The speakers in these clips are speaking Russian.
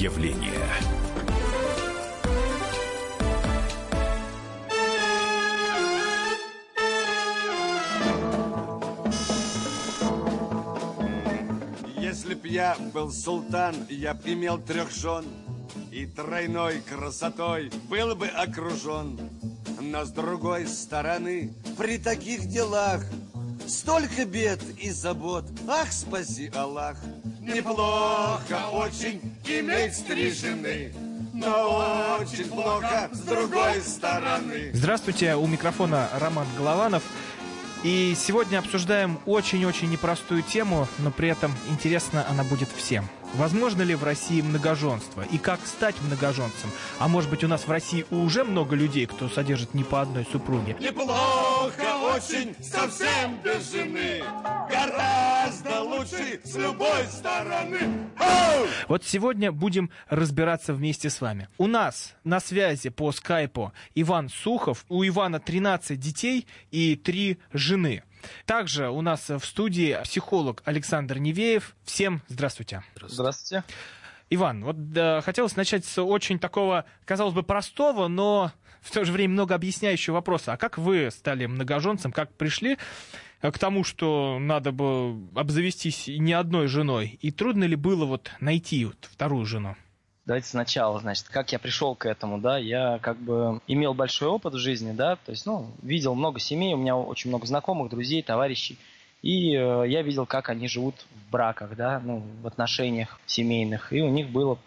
явление. Если б я был султан, я б имел трех жен И тройной красотой был бы окружен Но с другой стороны, при таких делах Столько бед и забот, ах, спаси Аллах Неплохо очень иметь три жены но очень плохо с другой стороны. Здравствуйте, у микрофона Роман Голованов. И сегодня обсуждаем очень-очень непростую тему, но при этом интересно она будет всем. Возможно ли в России многоженство? И как стать многоженцем? А может быть у нас в России уже много людей, кто содержит не по одной супруге? Неплохо очень, совсем без жены. Гораздо лучше с любой стороны. Оу! Вот сегодня будем разбираться вместе с вами. У нас на связи по скайпу Иван Сухов. У Ивана 13 детей и 3 жены. Также у нас в студии психолог Александр Невеев. Всем здравствуйте. Здравствуйте. Иван, вот да, хотелось начать с очень такого, казалось бы, простого, но в то же время много объясняющего вопроса. А как вы стали многоженцем, как пришли к тому, что надо бы обзавестись не одной женой? И трудно ли было вот найти вот вторую жену? Давайте сначала, значит, как я пришел к этому, да, я как бы имел большой опыт в жизни, да, то есть, ну, видел много семей, у меня очень много знакомых, друзей, товарищей, и э, я видел, как они живут в браках, да, ну, в отношениях семейных, и у них было,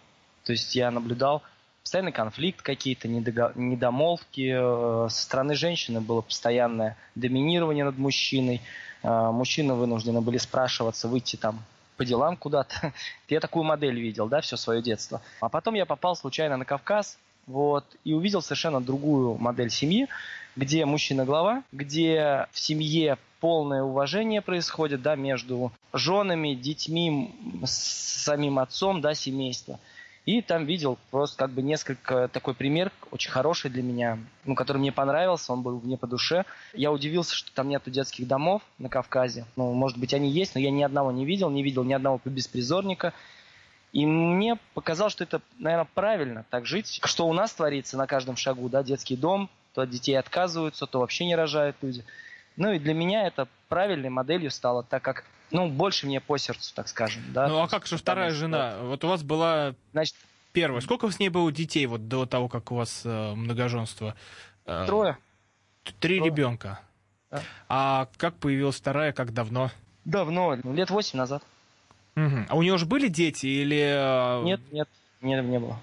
то есть я наблюдал постоянный конфликт какие-то, недомолвки, э, со стороны женщины было постоянное доминирование над мужчиной, э, мужчины вынуждены были спрашиваться, выйти там по делам куда-то. Я такую модель видел, да, все свое детство. А потом я попал случайно на Кавказ, вот, и увидел совершенно другую модель семьи, где мужчина глава, где в семье полное уважение происходит, да, между женами, детьми, самим отцом, да, семейства. И там видел просто как бы несколько такой пример, очень хороший для меня, ну, который мне понравился, он был мне по душе. Я удивился, что там нету детских домов на Кавказе. Ну, может быть, они есть, но я ни одного не видел, не видел ни одного беспризорника. И мне показалось, что это, наверное, правильно так жить. Что у нас творится на каждом шагу, да, детский дом, то от детей отказываются, то вообще не рожают люди. Ну и для меня это правильной моделью стало, так как, ну, больше мне по сердцу, так скажем. Да? Ну а как же вторая Потому что, жена? Вот у вас была Значит, первая. Сколько с ней было детей вот до того, как у вас э, многоженство? Э, трое. Три трое. ребенка. Да. А как появилась вторая, как давно? Давно, лет восемь назад. Мгм. А у нее уже были дети или... э, Нет, нет, нет, не было.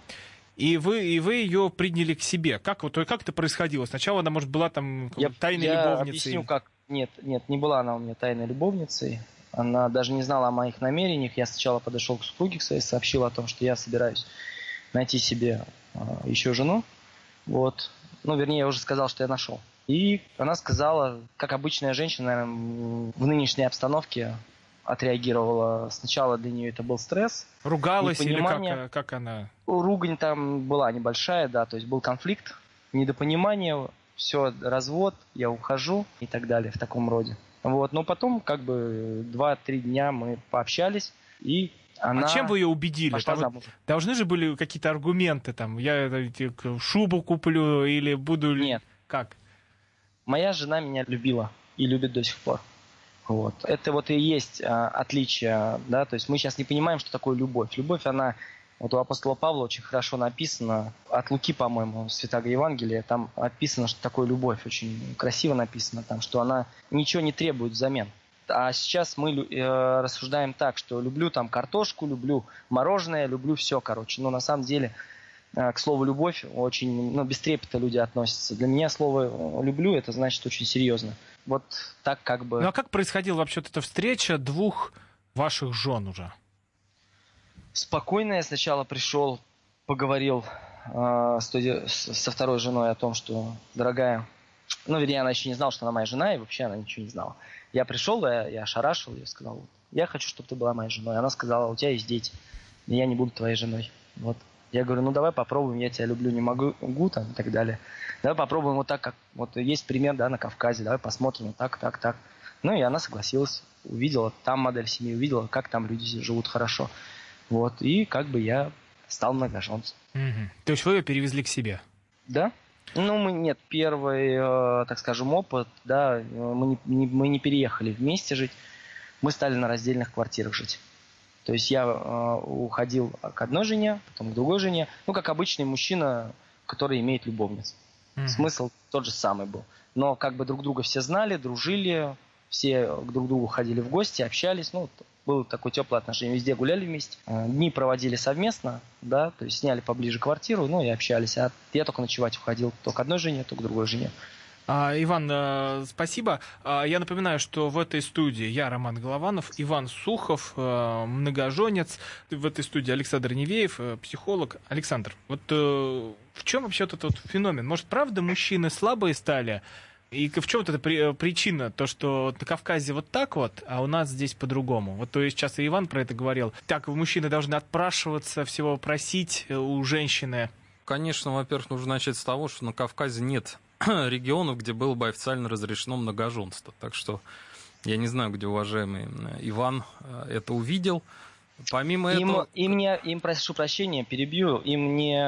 И вы, и вы ее приняли к себе. Как, вот, как это происходило? Сначала она, может, была там Я, тайной я любовницей. объясню, как. Нет, нет, не была она у меня тайной любовницей. Она даже не знала о моих намерениях. Я сначала подошел к супруге к своей, сообщил о том, что я собираюсь найти себе а, еще жену. Вот. Ну, вернее, я уже сказал, что я нашел. И она сказала, как обычная женщина, наверное, в нынешней обстановке отреагировала. Сначала для нее это был стресс. Ругалась или как, как она... Ругань там была небольшая, да, то есть был конфликт, недопонимание, все, развод, я ухожу и так далее в таком роде. Вот, но потом как бы два-три дня мы пообщались, и она... А чем вы ее убедили? пошла Там замуж. должны же были какие-то аргументы, там, я э, шубу куплю или буду... Нет, Как? моя жена меня любила и любит до сих пор. Вот. Это вот и есть а, отличие, да, то есть мы сейчас не понимаем, что такое любовь. Любовь, она, вот у апостола Павла очень хорошо написано, от Луки, по-моему, Святаго Евангелия, там описано, что такое любовь, очень красиво написано там, что она ничего не требует взамен. А сейчас мы э, рассуждаем так, что люблю там картошку, люблю мороженое, люблю все, короче. Но на самом деле э, к слову любовь очень, ну, без трепета люди относятся. Для меня слово э, люблю это значит очень серьезно. Вот так как бы. Ну а как происходила вообще эта встреча двух ваших жен уже? Спокойно я сначала пришел, поговорил э, с со второй женой о том, что, дорогая, ну, вернее, она еще не знала, что она моя жена, и вообще она ничего не знала. Я пришел, я, я ошарашил ее, сказал, я хочу, чтобы ты была моей женой. Она сказала, у тебя есть дети, и я не буду твоей женой. Вот. Я говорю, ну давай попробуем, я тебя люблю, не могу там и так далее. Давай попробуем вот так, как вот есть пример, да, на Кавказе, давай посмотрим вот так, так, так. Ну и она согласилась, увидела там модель семьи, увидела, как там люди живут хорошо. Вот, и как бы я стал многоженцем. Угу. То есть вы ее перевезли к себе? Да. Ну, мы, нет, первый, э, так скажем, опыт, да, мы не, не, мы не переехали вместе жить, мы стали на раздельных квартирах жить. То есть я э, уходил к одной жене, потом к другой жене, ну, как обычный мужчина, который имеет любовниц. Mm-hmm. Смысл тот же самый был. Но как бы друг друга все знали, дружили, все друг к другу ходили в гости, общались, ну, было такое теплое отношение, везде гуляли вместе, э, дни проводили совместно, да, то есть сняли поближе квартиру, ну и общались, а я только ночевать уходил то к одной жене, то к другой жене. А, Иван, э, спасибо. А, я напоминаю, что в этой студии я, Роман Голованов, Иван Сухов, э, многоженец. В этой студии Александр Невеев, психолог. Александр, вот в чем вообще этот вот феномен? Может, правда мужчины слабые стали? И в чем вот эта при, причина? То, что на Кавказе вот так вот, а у нас здесь по-другому. Вот то есть сейчас и Иван про это говорил. Так, мужчины должны отпрашиваться, всего просить э, у женщины. Конечно, во-первых, нужно начать с того, что на Кавказе нет регионов, где было бы официально разрешено многоженство. Так что я не знаю, где уважаемый э, Иван э, это увидел. Помимо им, этого... Им, не, им, прошу прощения, перебью, им не...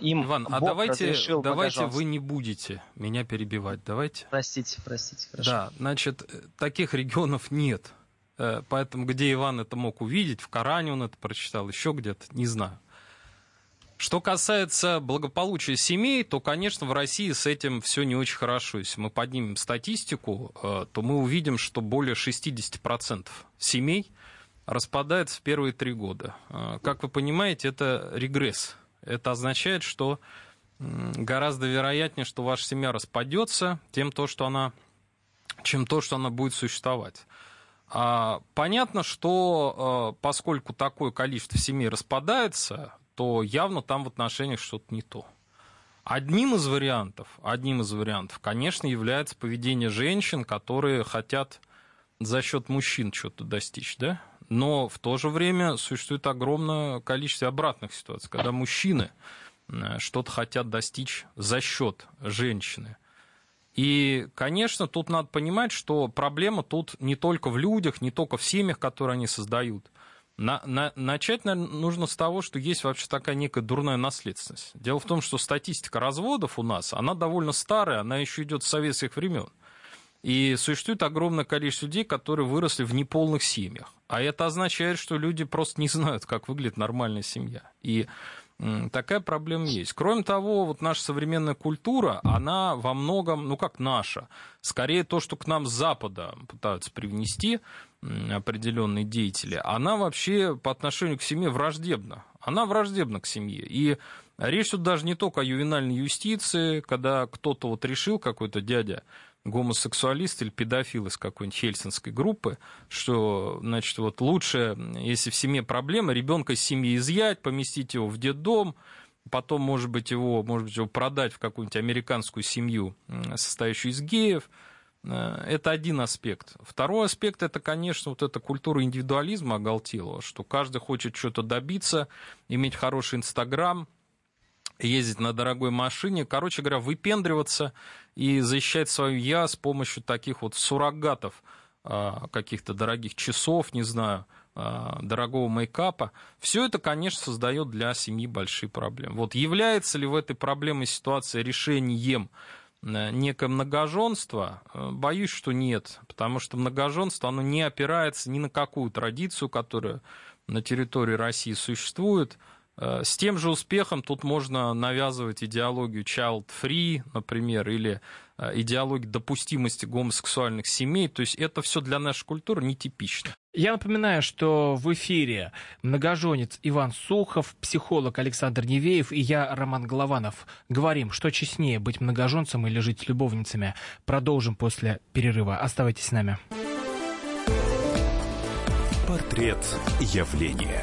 Им Иван, а давайте, давайте вы не будете меня перебивать, давайте. Простите, простите, хорошо. Да, значит, таких регионов нет. Э, поэтому где Иван это мог увидеть, в Коране он это прочитал, еще где-то, не знаю. Что касается благополучия семей, то, конечно, в России с этим все не очень хорошо. Если мы поднимем статистику, э, то мы увидим, что более 60% семей – распадается в первые три года. А, как вы понимаете, это регресс. Это означает, что гораздо вероятнее, что ваша семья распадется, тем то, что она, чем то, что она будет существовать. А, понятно, что а, поскольку такое количество семей распадается, то явно там в отношениях что-то не то. Одним из вариантов, одним из вариантов, конечно, является поведение женщин, которые хотят за счет мужчин что-то достичь, да? Но в то же время существует огромное количество обратных ситуаций, когда мужчины э, что-то хотят достичь за счет женщины. И, конечно, тут надо понимать, что проблема тут не только в людях, не только в семьях, которые они создают. На, на, начать наверное, нужно с того, что есть вообще такая некая дурная наследственность. Дело в том, что статистика разводов у нас, она довольно старая, она еще идет с советских времен. И существует огромное количество людей, которые выросли в неполных семьях. А это означает, что люди просто не знают, как выглядит нормальная семья. И такая проблема есть. Кроме того, вот наша современная культура, она во многом, ну как наша, скорее то, что к нам с Запада пытаются привнести определенные деятели, она вообще по отношению к семье враждебна. Она враждебна к семье. И речь тут даже не только о ювенальной юстиции, когда кто-то вот решил, какой-то дядя, гомосексуалист или педофил из какой-нибудь хельсинской группы, что, значит, вот лучше, если в семье проблема, ребенка из семьи изъять, поместить его в детдом, потом, может быть, его, может быть, его продать в какую-нибудь американскую семью, состоящую из геев. Э, это один аспект. Второй аспект – это, конечно, вот эта культура индивидуализма оголтелого, что каждый хочет что-то добиться, иметь хороший Инстаграм, ездить на дорогой машине, короче говоря, выпендриваться и защищать свою я с помощью таких вот суррогатов, а, каких-то дорогих часов, не знаю, а, дорогого мейкапа, все это, конечно, создает для семьи большие проблемы. Вот является ли в этой проблемной ситуации решением э, некое многоженство? Э, боюсь, что нет, потому что многоженство, оно не опирается ни на какую традицию, которая на территории России существует, с тем же успехом тут можно навязывать идеологию child-free, например, или э, идеологию допустимости гомосексуальных семей. То есть это все для нашей культуры нетипично. Я напоминаю, что в эфире многоженец Иван Сухов, психолог Александр Невеев и я, Роман Голованов. Говорим, что честнее быть многоженцем или жить любовницами. Продолжим после перерыва. Оставайтесь с нами. Портрет явления.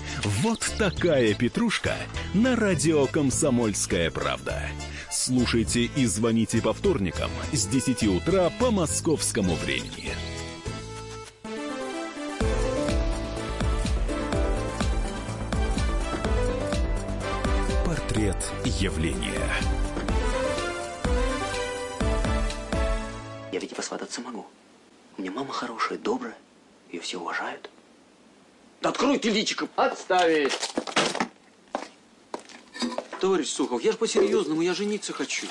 Вот такая петрушка на радио «Комсомольская правда». Слушайте и звоните по вторникам с 10 утра по московскому времени. Портрет явления. Я ведь и посвататься могу. У меня мама хорошая, добрая. Ее все уважают. Да откройте личиком. Отставить. Товарищ Сухов, я же по-серьезному, я жениться хочу.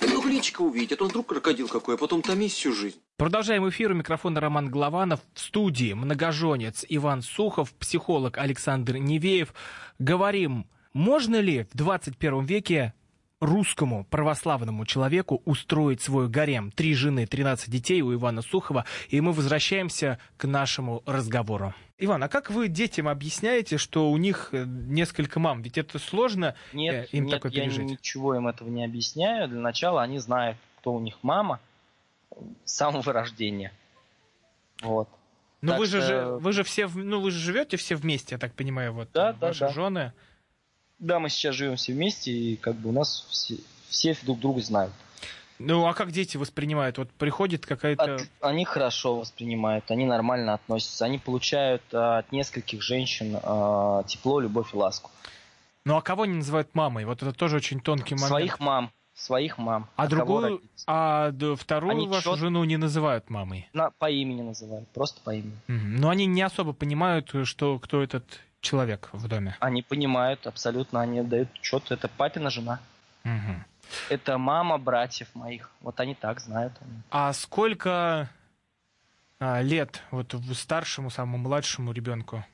Только личико увидеть, а то вдруг крокодил какой, а потом томись всю жизнь. Продолжаем эфир. У микрофона Роман Голованов. В студии многоженец Иван Сухов, психолог Александр Невеев. Говорим, можно ли в 21 веке русскому православному человеку устроить свой гарем. Три жены, 13 детей у Ивана Сухова. И мы возвращаемся к нашему разговору. Иван, а как вы детям объясняете, что у них э, несколько мам? Ведь это сложно Нет, э, им нет, такое я пережить. ничего им этого не объясняю. Для начала они знают, кто у них мама с самого рождения. Вот. Но так вы же, что- же- вы же все, ну вы же живете все вместе, я так понимаю, вот Да, э, да, ваши да. жены. Да, мы сейчас живем все вместе, и как бы у нас все, все друг друга знают. Ну а как дети воспринимают? Вот приходит какая-то... От- они хорошо воспринимают, они нормально относятся, они получают а, от нескольких женщин а, тепло, любовь и ласку. Ну а кого они называют мамой? Вот это тоже очень тонкий момент. Своих мам, своих мам. А кого другую, а вторую Они вашу чёт- жену не называют мамой. На- по имени называют, просто по имени. Мгм. Но они не особо понимают, что кто этот человек в доме. Они понимают абсолютно, они дают что-то, это папина жена. Мгм. Это мама братьев моих. Вот они так знают. А сколько а, лет вот старшему, самому младшему ребенку?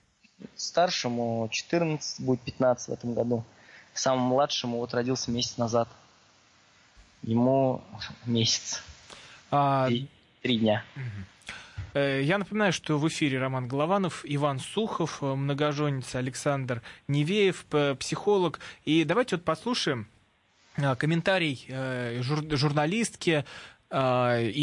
Старшему 14, будет 15 в этом году. Самому младшему вот родился месяц назад. Ему месяц. А, И три дня. Э, Я напоминаю, что в эфире Роман Голованов, Иван Сухов, э, многоженец Александр Невеев, психолог. И давайте вот послушаем э, комментарий э, жур- журналистки э, и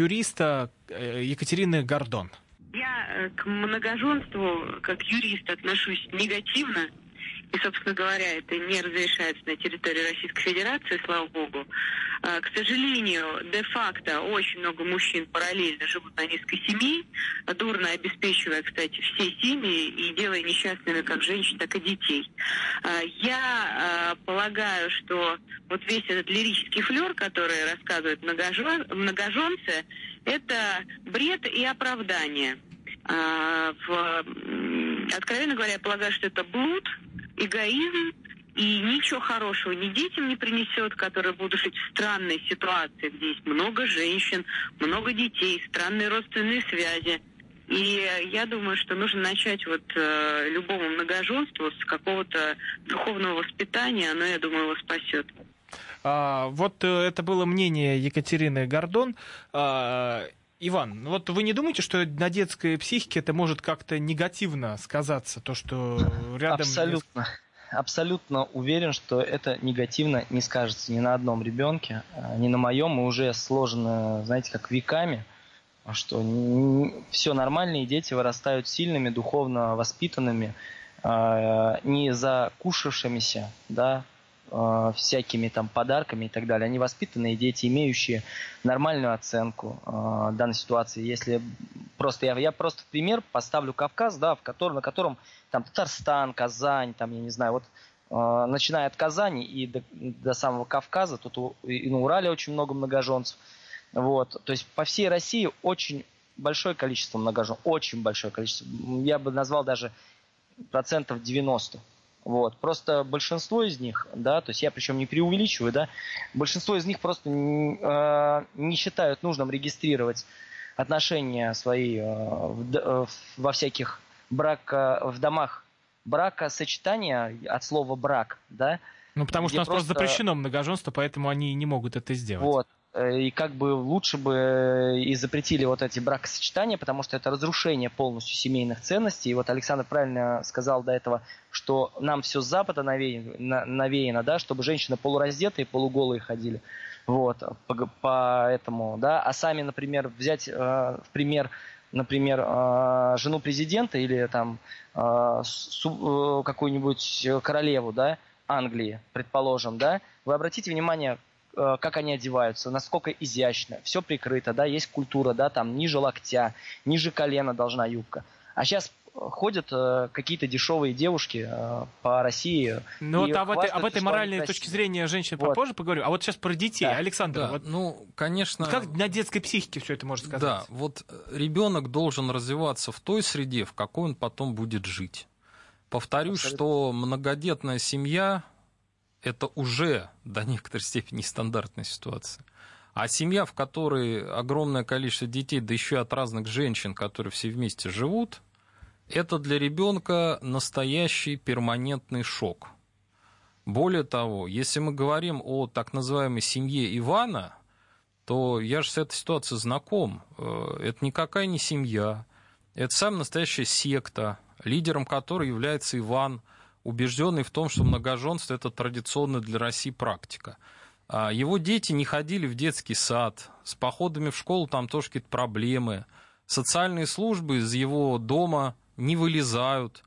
юриста э, Екатерины Гордон. Я э, к многоженству как юрист отношусь негативно. И, собственно говоря, это не разрешается на территории Российской Федерации, слава богу. А, К сожалению, де-факто очень много мужчин параллельно живут на низкой семьи, дурно обеспечивая, кстати, все семьи и делая несчастными как женщин, так и детей. А, Я а, полагаю, что вот весь этот лирический флер, который рассказывают многожен- многоженцы, это бред и оправдание. Откровенно говоря, я полагаю, что это блуд, эгоизм, и ничего хорошего ни детям не принесет, которые будут жить в странной ситуации, где есть много женщин, много детей, странные родственные связи. И я думаю, что нужно начать вот э, любому многоженству с какого-то духовного воспитания, оно, я думаю, его спасет. А, Вот э, это было мнение Екатерины Гордон. А, Иван, ну вот вы не думаете, что на детской психике это может как-то негативно сказаться, то, что рядом... Абсолютно. Абсолютно уверен, что это негативно не скажется ни на одном ребенке, а, ни на моем. Мы уже сложены, знаете, как веками, что все нормальные дети вырастают сильными, духовно воспитанными, а, не закушавшимися, да, а, всякими там подарками и так далее. Они воспитанные дети, имеющие нормальную оценку а, данной ситуации. Если просто я, я просто в пример поставлю Кавказ, да, в котором, на котором там Татарстан, Казань, там, я не знаю, вот э, начиная от Казани и до, до самого Кавказа, тут и на Урале очень много многоженцев. Вот. То есть по всей России очень большое количество многожен, очень большое количество. Я бы назвал даже процентов 90. Вот. Просто большинство из них, да, то есть я причем не преувеличиваю, да, большинство из них просто э, не считают нужным регистрировать отношения свои э, в э, во всяких брака, в домах бракосочетания от слова брак, да, Ну, потому что у нас просто просто- запрещено многоженство, поэтому они не могут это сделать. вот. Э, и как бы лучше бы и запретили вот эти бракосочетания, потому что это разрушение полностью семейных ценностей. И вот Александр правильно сказал до этого, что нам все с Запада навеяно, навеяно да, чтобы женщины полураздетые, полуголые ходили. Вот, поэтому, да, а сами, например, взять э, в пример, например, э, жену президента или там э, э, какую-нибудь королеву, да, Англии, предположим, да, вы обратите внимание, э, как они одеваются, насколько изящно, все прикрыто, да, есть культура, да, там ниже локтя, ниже колена должна юбка. А сейчас ходят э, какие-то дешевые девушки э, по России. Ну вот об этой, об этой моральной точки зрения женщин вот. попозже поговорю. А вот сейчас про детей. Да. Александр, да, вот, ну, конечно... Как на детской психике все это можно сказать? Да, вот ребенок должен развиваться в той среде, в какой он потом будет жить. Повторюсь, Абсолютно. что многодетная семья – это уже до некоторой степени стандартная ситуация. А семья, в которой огромное количество детей, да еще от разных женщин, которые все вместе живут, это для ребенка настоящий перманентный шок. Более того, если мы говорим о так называемой семье Ивана, то я же с этой ситуацией знаком. Э, это никакая не семья, это самая настоящая секта, лидером которой является Иван, убежденный в том, что многоженство это традиционная для России практика. А его дети не ходили в детский сад, с походами в школу там тоже какие-то проблемы. Социальные службы из его дома не вылезают.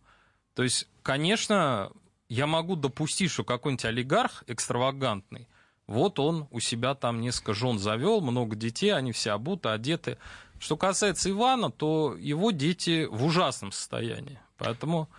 То есть, конечно, я могу допустить, что какой-нибудь олигарх экстравагантный, вот он у себя там несколько жен завел, много детей, они все обуты, одеты. Что касается Ивана, то его дети в ужасном состоянии. Поэтому,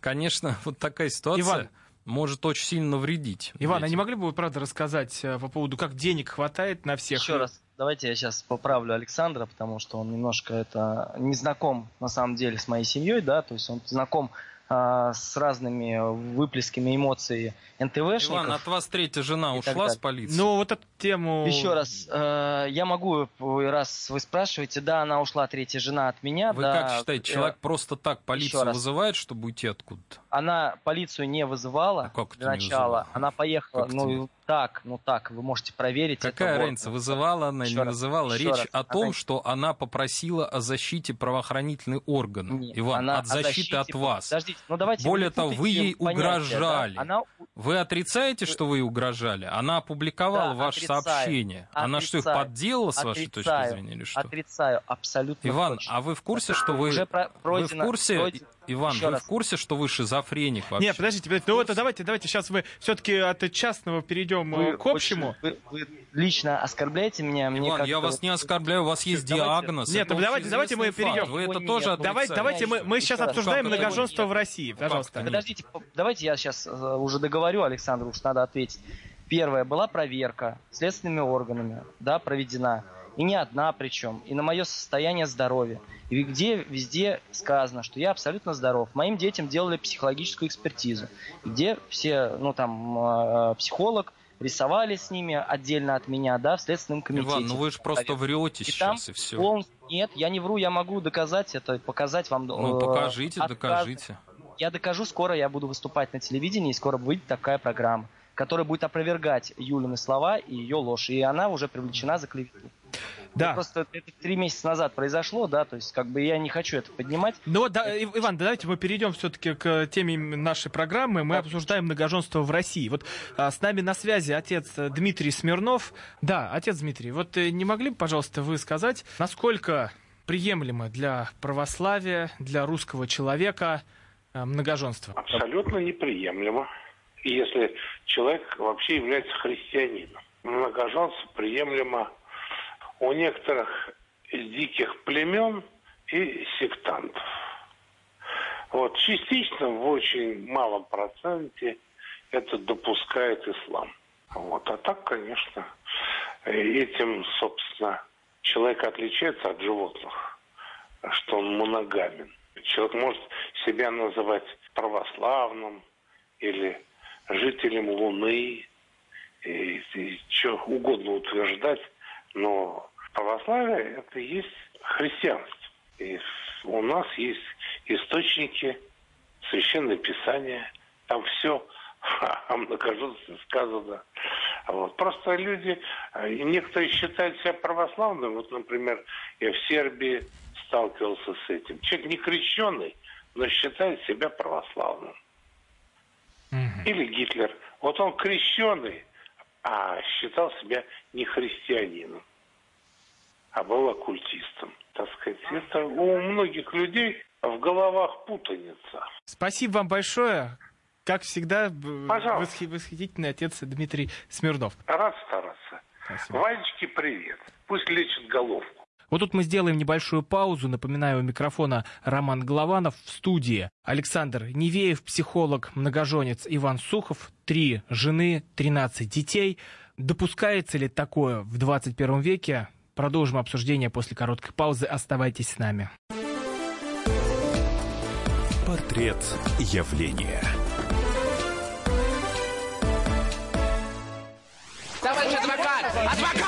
конечно, вот такая ситуация Иван, может очень сильно навредить. Иван, детям. а не могли бы вы, правда, рассказать э, по поводу, как денег хватает на всех? Еще раз, давайте я сейчас поправлю Александра, потому что он немножко это не знаком на самом деле с моей семьей, да, то есть он знаком а, с разными выплесками эмоций НТВшников. Иван, от вас третья жена ушла с полиции? Ну, вот эту тему... Еще раз, э, я могу, раз вы спрашиваете, да, она ушла, третья жена от меня. Вы да, как считаете, человек э, просто так полицию вызывает, чтобы уйти откуда-то? Она полицию не вызывала ну, как для начала. Вызывала? Она поехала, как ну, так, ну так, вы можете проверить. Какая это разница, вызывала она или не вызывала? Еще Речь раз. о том, она... что она попросила о защите правоохранительных органов. Нет, Иван, она от защиты защите... от вас. Подождите, ну давайте Более того, вы ей понятия, угрожали. Да? Она... Вы отрицаете, что вы ей угрожали? Она опубликовала да, ваше отрицаю, сообщение. Отрицаю, она что, их подделала, с вашей точки зрения, или что? Отрицаю, абсолютно Иван, точно. а вы в курсе, что вы... Уже пройдено, вы в курсе... Пройдено Иван, Еще вы раз. в курсе, что вы шизофреник вообще? Нет, подождите, подождите. ну это давайте, давайте сейчас мы все-таки от частного перейдем вы, к общему. Вы, вы лично оскорбляете меня? Мне Иван, я вас не оскорбляю, у вас есть давайте. диагноз. Нет, это давайте, давайте мы перейдем. Вы это тоже давайте, давайте мы, мы сейчас обсуждаем многоженство в России. Пожалуйста. Подождите, давайте я сейчас э, уже договорю, Александру, уж надо ответить. Первое, была проверка следственными органами, да, проведена. И не одна причем, и на мое состояние здоровья. И где везде сказано, что я абсолютно здоров. Моим детям делали психологическую экспертизу, где все, ну там, э, психолог рисовали с ними отдельно от меня, да, в Следственном комитете. Иван, ну вы же просто врете и сейчас, там и все. Он... Нет, я не вру, я могу доказать это, показать вам. Ну, э, покажите, отказ... докажите. Я докажу, скоро я буду выступать на телевидении, и скоро выйдет такая программа, которая будет опровергать Юлины слова и ее ложь. И она уже привлечена за клевету. Да. Просто это три месяца назад произошло, да, то есть как бы я не хочу это поднимать. Ну да, Иван, давайте мы перейдем все-таки к теме нашей программы. Мы да. обсуждаем многоженство в России. Вот а, с нами на связи отец Дмитрий Смирнов. Да, отец Дмитрий, вот э, не могли бы, пожалуйста, вы сказать, насколько приемлемо для православия, для русского человека э, многоженство? Абсолютно неприемлемо. Если человек вообще является христианином. Многоженство приемлемо у некоторых диких племен и сектантов. Вот, частично, в очень малом проценте это допускает ислам. Вот. А так, конечно, этим, собственно, человек отличается от животных, что он моногамен. Человек может себя называть православным или жителем Луны, и, и что угодно утверждать, но православие – это и есть христианство. И у нас есть источники, священное писание, там все о многоженстве сказано Вот. Просто люди, э, некоторые считают себя православными. Вот, например, я в Сербии сталкивался с этим. Человек не крещенный, но считает себя православным. Или Гитлер. Вот он крещенный, а считал себя не христианином, а был оккультистом. Так сказать, это у многих людей в головах путаница. Спасибо вам большое. Как всегда, восхи- восхитительный отец Дмитрий Смирнов. Рад стараться. Спасибо. Ванечке привет. Пусть лечит головку. Вот тут мы сделаем небольшую паузу. Напоминаю, у микрофона Роман Голованов в студии. Александр Невеев, психолог, многоженец Иван Сухов, три жены, 13 детей. Допускается ли такое в 21 веке? Продолжим обсуждение после короткой паузы. Оставайтесь с нами. Портрет явления. Товарищ адвокат! Адвокат!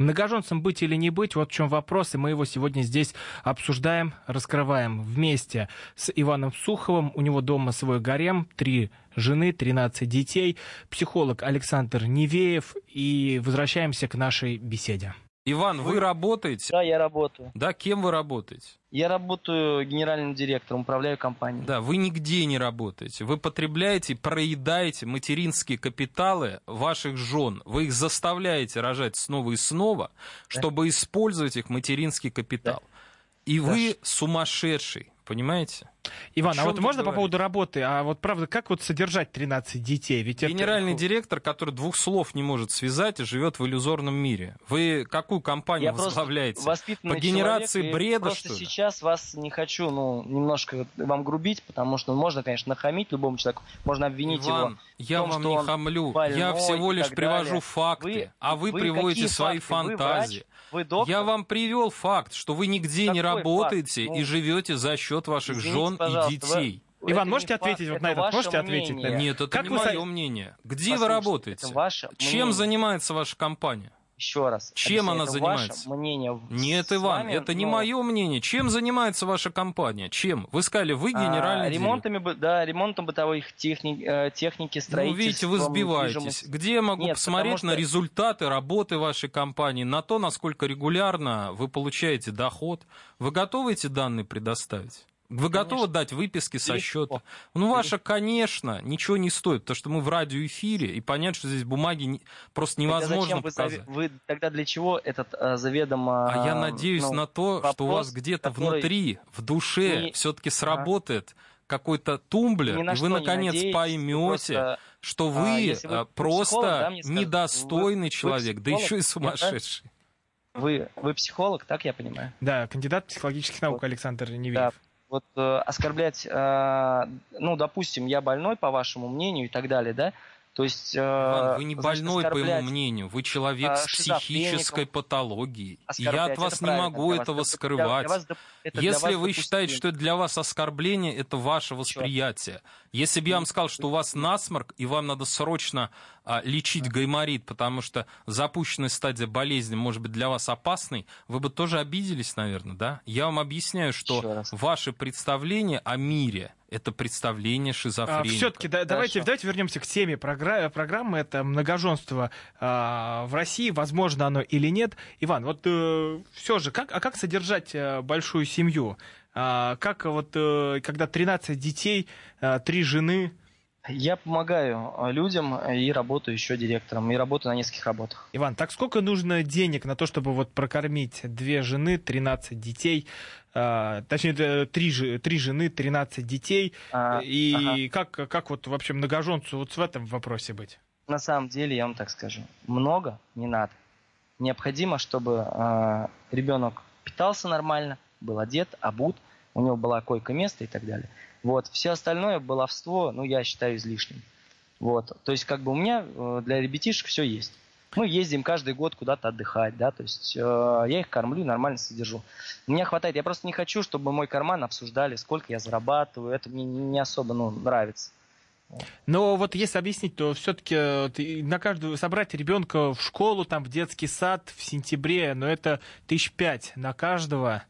Многоженцем быть или не быть, вот в чем вопрос, и мы его сегодня здесь обсуждаем, раскрываем вместе с Иваном Суховым. У него дома свой гарем, три жены, 13 детей, психолог Александр Невеев, и возвращаемся к нашей беседе. Иван, вы работаете? Да, я работаю. Да, кем вы работаете? Я работаю генеральным директором, управляю компанией. Да, вы нигде не работаете. Вы потребляете, проедаете материнские капиталы ваших жен. Вы их заставляете рожать снова и снова, чтобы использовать их материнский капитал. И вы сумасшедший, понимаете? Иван, а вот можно по говорить? поводу работы? А вот правда, как вот содержать 13 детей? Ведь это- Генеральный директор, который двух слов не может связать и живет в иллюзорном мире. Вы какую компанию Я возглавляете? По генерации человек, и бреда, просто что ли? сейчас вас не хочу, ну, немножко вам грубить, потому что можно, конечно, нахамить любому человеку, можно обвинить Иван, его в я том, вам не хамлю. больной я всего и лишь привожу далее. факты, Вы- а вы, вы приводите свои факты? Вы фантазии. врач? Вы доктор? Я вам привел факт, что вы нигде не Какой работаете факт? и Ну, живете за счет ваших извините, жен и пожалуйста, детей. вы- Иван, это можете не факт, ответить вот это на этот? ваше Можете ответить на мнение. это? Нет, это Как не вы мое мнение. Где вы работаете? это ваше Чем мнение. занимается ваша компания? Еще раз. Чем она это занимается? Ваше мнение. Нет, Иван, вами, это не ну, мое мнение. Чем занимается ваша компания? Чем? Вы сказали, вы а, генеральный директор. ремонтами, да, ремонтом бытовых техник, э, техники, Ну, строительством. видите, вы сбиваетесь. Где я могу Нет, посмотреть потому на что- результаты работы вашей компании, на то, насколько регулярно вы получаете доход? Вы готовы эти данные предоставить? Вы готовы дать выписки со Легко. счета? Ну, ваша, конечно, ничего не стоит, потому что мы в радиоэфире, и понять, что здесь бумаги не- просто Тогда невозможно зачем вы, показать. заве- вы тогда для чего этот э, заведомо... А я э, надеюсь ну, на то, что у вас вопрос, где-то который внутри, в душе, не- все-таки сработает какой-то тумблер, Ни на и вы не наконец надеетесь, вы поймете, просто, что а, вы если вы а, психолог, просто да, мне скажете, недостойный вы- вы человек, да еще и психолог, сумасшедший. Вы, вы психолог, так я понимаю? Да, кандидат психологических наук. Александр Да. Вот э, оскорблять, э, ну, допустим, я больной, по вашему мнению, и так далее, да? То есть... э, Иван, вы не значит, больной, по моему мнению. Вы человек а, с психической патологией. И я от вас не могу для вас. этого Это для- скрывать. для вас это Если вы считаете, что это для вас оскорбление, это ваше восприятие. Если бы я вам сказал, что у вас насморк, и вам надо срочно а, лечить гайморит, потому что запущенная стадия болезни может быть для вас опасной, вы бы тоже обиделись, наверное, да? Я вам объясняю, что ваше представление о мире — это представление шизофреника. все-таки давайте, Хорошо. давайте вернемся к теме програ- программы. Это многоженство а, в России, возможно оно или нет. Иван, вот все же, как, а как содержать э, большую семью? А, как вот, э, когда 13 детей, э, три жены, Я помогаю э, людям и работаю еще директором, и работаю на нескольких работах. Иван, так сколько нужно денег на то, чтобы вот прокормить две жены, 13 детей, а, точнее, три, три жены, 13 детей, А, и как, как вот вообще многоженцу вот в этом вопросе быть? На самом деле, я вам так скажу, много не надо. Необходимо, чтобы э, ребенок питался нормально, был одет, обут, у него была койко-место и так далее. Вот. Все остальное, баловство, ну, я считаю излишним. Вот. То есть, как бы у меня э, для ребятишек все есть. Мы ездим каждый год куда-то отдыхать, да, то есть э, я их кормлю, нормально содержу. Мне хватает, я просто не хочу, чтобы мой карман обсуждали, сколько я зарабатываю, это мне не особо, ну, нравится. Но вот если объяснить, то все-таки на каждую собрать ребенка в школу, там в детский сад в сентябре, но это тысяч пять на каждого.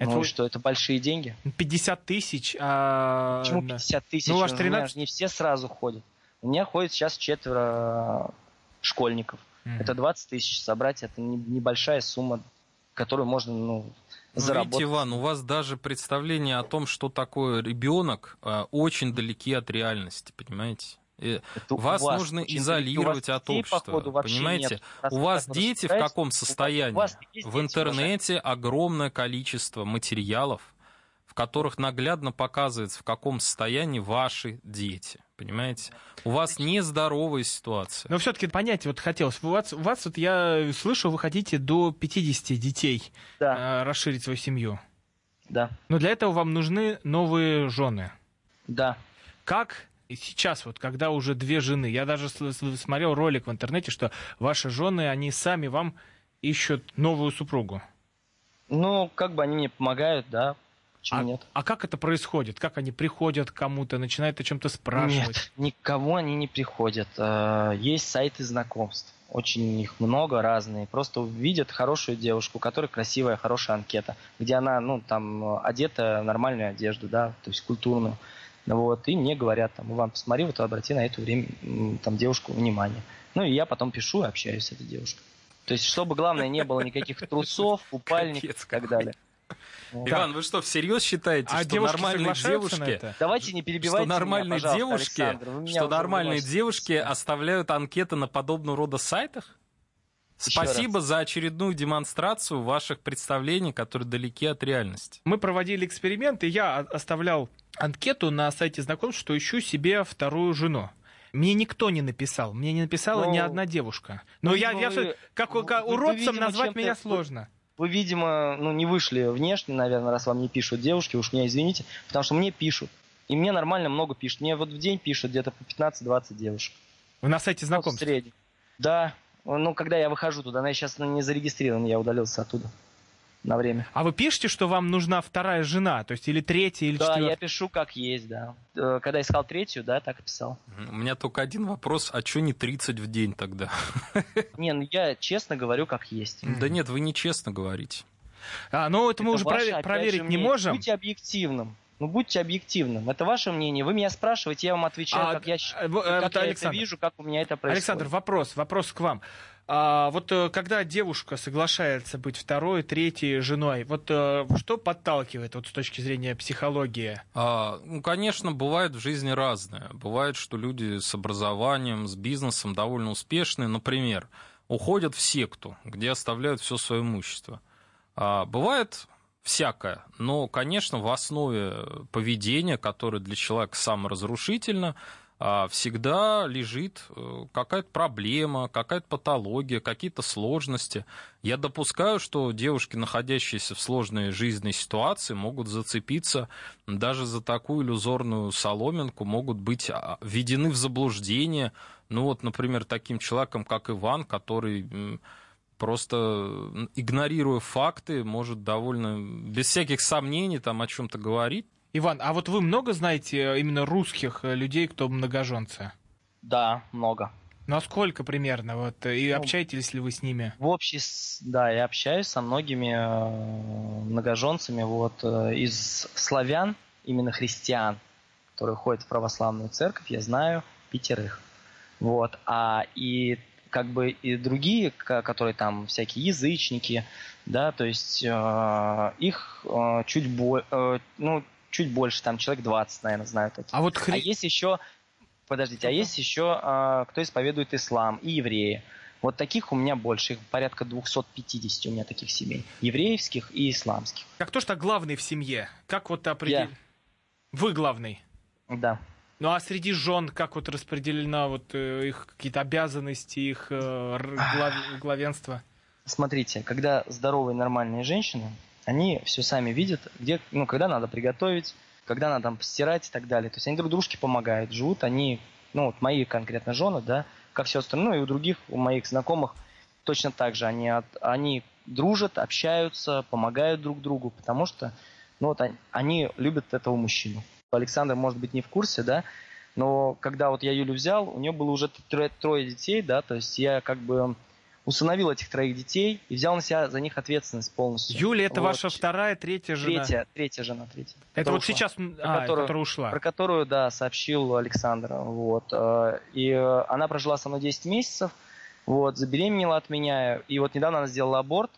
Это ну что, это большие деньги? 50 тысяч. А... Почему 50 тысяч? Ну, у вас 13... У меня не все сразу ходят. У меня ходит сейчас четверо школьников. Mm-hmm. Это 20 тысяч собрать, это небольшая сумма, которую можно ну, заработать. Видите, Иван, у вас даже представление о том, что такое ребенок, а, очень далеки от реальности, понимаете? Это вас, вас нужно изолировать от общества. Походу, понимаете? Нет. У вас дети в каком состоянии? В интернете огромное количество материалов, в которых наглядно показывается, в каком состоянии ваши дети. Понимаете? У вас нездоровая ситуация. Но все-таки понять вот хотелось. У вас, у вас вот я слышу, вы хотите до 50 детей да. э, расширить свою семью. Да. Но для этого вам нужны новые жены. Да. Как сейчас, вот когда уже две жены, я даже смотрел ролик в интернете, что ваши жены, они сами вам ищут новую супругу. Ну, как бы они мне помогают, да, Почему а, нет? А как это происходит? Как они приходят к кому-то, начинают о чем-то спрашивать? Нет, никого они не приходят. Э, есть сайты знакомств. Очень их много, разные. Просто увидят хорошую девушку, у которой красивая, хорошая анкета, где она, ну, там, одета в нормальную одежду, да, то есть культурную. Вот, и мне говорят, там, Иван, посмотри, вот обрати на это время, там, девушку внимание. Ну, и я потом пишу и общаюсь с этой девушкой. То есть, чтобы, главное, не было никаких трусов, купальников и так далее. Иван, вы что, всерьез считаете, а что нормальные девушки... Давайте не перебивайте что нормальные меня, девушки, что нормальные девушки оставляют анкеты на подобного рода сайтах? Спасибо за очередную демонстрацию ваших представлений, которые далеки от реальности. Мы проводили эксперимент, и я оставлял анкету на сайте знакомств, что ищу себе вторую жену. Мне никто не написал, мне не написала Но... ни одна девушка. Но ну, я, я, я как, как вы, уродцем вы, назвать меня сложно. Вы, видимо, ну, не вышли внешне, наверное, раз вам не пишут девушки, уж меня извините, потому что мне пишут. И мне нормально много пишут. Мне вот в день пишут где-то по 15-20 девушек. Вы на сайте знакомств? Вот Да. Ну, когда я выхожу туда, она сейчас не зарегистрирована, я удалился оттуда на время. А вы пишете, что вам нужна вторая жена, то есть или третья, или да, четвертая? Да, я пишу как есть, да. Э, когда искал третью, да, так и писал. У меня только один вопрос, а что не 30 в день тогда? Не, ну я честно говорю как есть. Да нет, вы не честно говорите. А, ну это, это мы уже ваше, проверить не можем. Будьте объективным. Ну, будьте объективным. Это ваше мнение. Вы меня спрашиваете, я вам отвечаю, а, как я, э, э, как я это вижу, как у меня это происходит. Александр, вопрос, вопрос к вам. А вот э, когда девушка соглашается быть второй, третьей женой, вот что подталкивает вот с точки зрения психологии? А, ну, конечно, бывает в жизни разное. Бывает, что люди с образованием, с бизнесом довольно успешные, например, уходят в секту, где оставляют все свое имущество. А, бывает всякое, но, конечно, в основе поведения, которое для человека саморазрушительно, а, всегда лежит э, какая-то проблема, какая-то патология, какие-то сложности. Я допускаю, что девушки, находящиеся в сложной жизненной ситуации, могут зацепиться даже за такую иллюзорную соломинку, могут быть а, введены в заблуждение. Ну вот, например, таким человеком, как Иван, который просто игнорируя факты, может довольно без всяких сомнений там о чем-то говорить. Иван, а вот вы много знаете э, именно русских э, людей, кто многоженцы? Да, много. Ну а сколько примерно? Вот, э, и ну, общаетесь ли вы с ними? В общей, да, я общаюсь со многими многоженцами вот, из славян, именно христиан, которые ходят в православную церковь, я знаю пятерых. Вот. А и как бы и другие, которые там всякие язычники, да, то есть э, их э, чуть больше, э, ну, чуть больше, там человек 20, наверное, знают таких. А вот хри... А есть еще, подождите, а есть еще, а, кто исповедует ислам и евреи. Вот таких у меня больше, их порядка 250 у меня таких семей. Еврейских и исламских. Как кто что главный в семье? Как вот определить? Вы главный? Да. Ну а среди жен как вот распределена вот э, их какие-то обязанности, их э, глав... главенство? Смотрите, когда здоровые нормальные женщины, они все сами видят, где, ну, когда надо приготовить, когда надо там постирать и так далее. То есть они друг дружке помогают, живут они, ну, вот мои конкретно жены, да, как все остальное. Ну и у других, у моих знакомых точно так же. Они, от, они дружат, общаются, помогают друг другу, потому что ну, вот они, они любят этого мужчину. Александр, может быть, не в курсе, да, но когда вот я Юлю взял, у нее было уже трое, трое детей, да, то есть я как бы усыновил этих троих детей и взял на себя за них ответственность полностью. Юля, это вот. ваша вторая, третья жена? Третья, третья жена, третья. Это вот ушла. сейчас, про а, которую, которая ушла. Про которую, да, сообщил Александр, вот. Э, и э, она прожила со мной 10 месяцев, вот, забеременела от меня, и вот недавно она сделала аборт,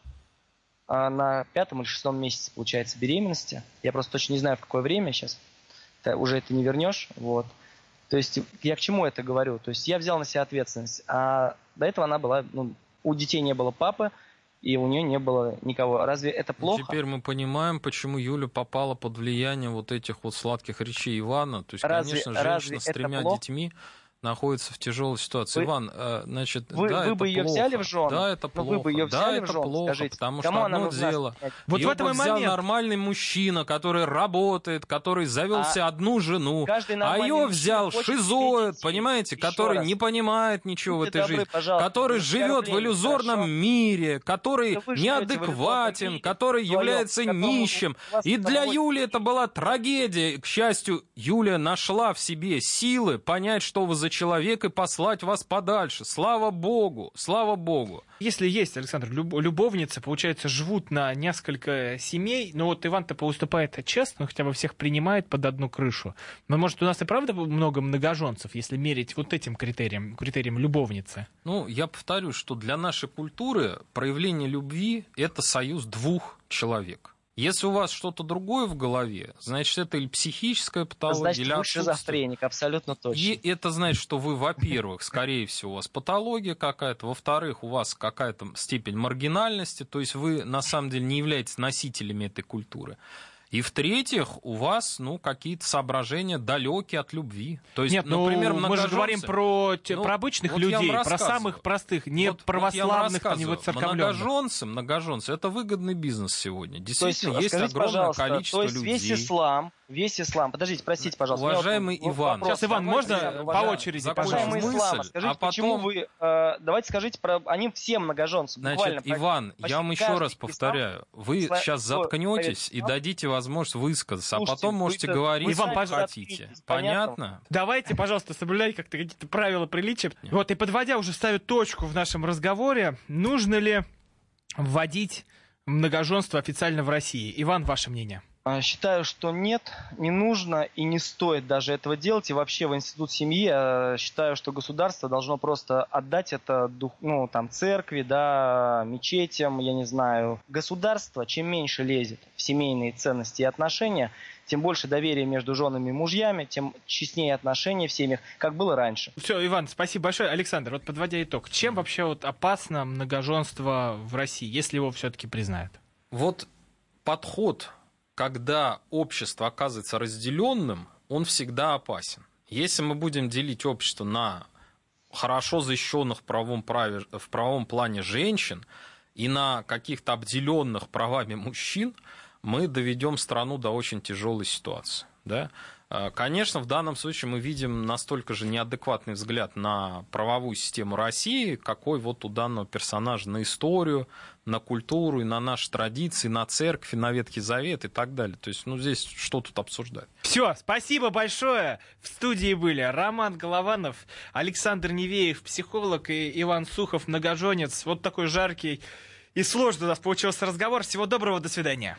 а на пятом или шестом месяце, получается, беременности. Я просто точно не знаю, в какое время сейчас. Уже это не вернешь, вот. То есть я к чему это говорю? То есть я взял на себя ответственность, а до этого она была, ну, у детей не было папы, и у нее не было никого. Разве это плохо? Теперь мы понимаем, почему Юля попала под влияние вот этих вот сладких речей Ивана. То есть, разве, конечно, женщина с тремя детьми находится в тяжелой ситуации. Вы, Иван, э, значит, вы, да, вы это бы ее плохо. взяли в жены? Да, это плохо. вы бы ее взяли да, в жены? плохо, Скажите, потому что одно нужна? дело. Вот ее в этом взял момент... нормальный мужчина, который работает, который завел А одну жену, а ее взял шизоид, понимаете, Еще который раз. не понимает ничего Будьте в этой добры, жизни, который живет в иллюзорном хорошо? мире, который неадекватен, который является нищим. И для Юли это была трагедия. К счастью, Юля нашла в себе силы понять, что вы за человек, и послать вас подальше. Слава Богу, слава Богу. Если есть, Александр, люб- любовницы, получается, живут на несколько семей, но вот Иван-то поступает честно, хотя бы всех принимает под одну крышу. Но, может, у нас и правда много многоженцев, если мерить вот этим критерием, критерием любовницы? Ну, я повторю, что для нашей культуры проявление любви – это союз двух человек. Если у вас что-то другое в голове, значит, это или психическая патология, Значит, или вы шизофреник, абсолютно точно. И это значит, что вы, во-первых, скорее всего, у вас патология какая-то, во-вторых, у вас какая-то степень маргинальности, то есть вы на самом деле не являетесь носителями этой культуры. И в-третьих, у вас, ну, какие-то соображения далекие от любви. То есть, Нет, например, ну, мы же говорим про, те- Ну, про обычных вот людей, про самых простых, не Вот- вот православных, там, не рассказываю. вот церковленных. Многоженцы, многоженцы, это выгодный бизнес сегодня. То есть, Действительно, есть, огромное количество то есть людей. весь ислам, весь ислам, подождите, простите, пожалуйста. Уважаемый вот Иван. вопрос. Сейчас, Иван, можно по очереди? Уважаемый мысль, ислам, скажите, а потом- почему вы... э, давайте скажите про... Они все многоженцы, буквально. Значит, Иван, почти я вам еще раз ислам- повторяю. Вы сейчас заткнетесь и дадите возможность высказаться, а Слушайте, потом вы можете это- говорить, Иван, что пожалуйста, хотите. понятно? Понятно? Давайте, пожалуйста, соблюдайте как-то какие-то правила приличия. Вот, и подводя уже ставю точку в нашем разговоре, нужно ли вводить многоженство официально в России? Иван, ваше мнение? А, Считаю, что нет, не нужно и не стоит даже этого делать. И вообще в институт семьи э, считаю, что государство должно просто отдать это дух, ну, там, церкви, да, мечетям, я не знаю. Государство, чем меньше лезет в семейные ценности и отношения, тем больше доверия между женами и мужьями, тем честнее отношения в семьях, как было раньше. Все, Иван, спасибо большое. Александр, вот подводя итог, чем вообще вот опасно многоженство в России, если его все-таки признают? Вот подход, когда общество оказывается разделенным, он всегда опасен. Если мы будем делить общество на хорошо защищенных в правом, праве, в правом плане женщин и на каких-то обделенных правами мужчин, мы доведем страну до очень тяжелой ситуации. Да? А, Конечно, в данном случае мы видим настолько же неадекватный взгляд на правовую систему России, какой вот у данного персонажа на историю, на культуру, и на наши традиции, на церковь, и на Ветхий Завет и так далее. То есть, ну, здесь что тут обсуждать? Все, спасибо большое. В студии были Роман Голованов, Александр Невеев, психолог, и Иван Сухов, многоженец. Вот такой жаркий и сложный у нас получился разговор. Всего доброго, до свидания.